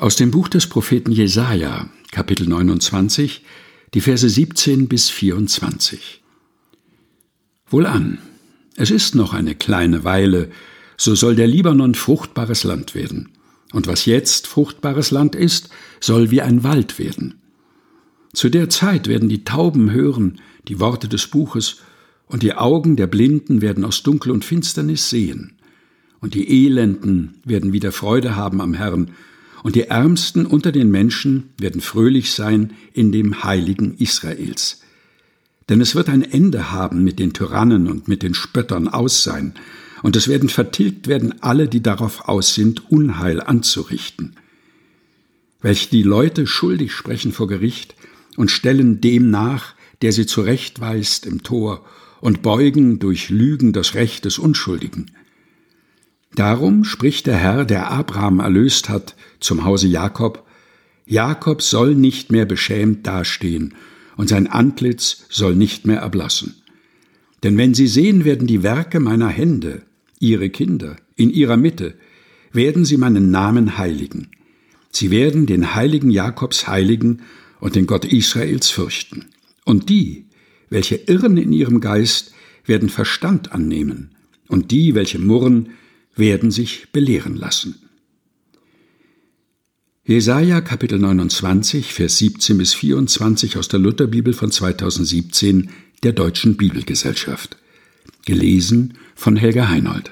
Aus dem Buch des Propheten Jesaja, Kapitel 29, die Verse 17 bis 24. Wohlan, es ist noch eine kleine Weile, so soll der Libanon fruchtbares Land werden. Und was jetzt fruchtbares Land ist, soll wie ein Wald werden. Zu der Zeit werden die Tauben hören die Worte des Buches, und die Augen der Blinden werden aus Dunkel und Finsternis sehen. Und die Elenden werden wieder Freude haben am Herrn, und die Ärmsten unter den Menschen werden fröhlich sein in dem Heiligen Israels. Denn es wird ein Ende haben mit den Tyrannen und mit den Spöttern aus sein, und es werden vertilgt werden alle, die darauf aus sind, Unheil anzurichten. Welche die Leute schuldig sprechen vor Gericht und stellen dem nach, der sie zurechtweist im Tor, und beugen durch Lügen das Recht des Unschuldigen. Darum spricht der Herr, der Abraham erlöst hat, zum Hause Jakob, Jakob soll nicht mehr beschämt dastehen, und sein Antlitz soll nicht mehr erblassen. Denn wenn sie sehen werden die Werke meiner Hände, ihre Kinder, in ihrer Mitte, werden sie meinen Namen heiligen. Sie werden den heiligen Jakobs heiligen und den Gott Israels fürchten. Und die, welche irren in ihrem Geist, werden Verstand annehmen, und die, welche murren, werden sich belehren lassen. Jesaja Kapitel 29, Vers 17 bis 24 aus der Lutherbibel von 2017 der Deutschen Bibelgesellschaft. Gelesen von Helga Heinold.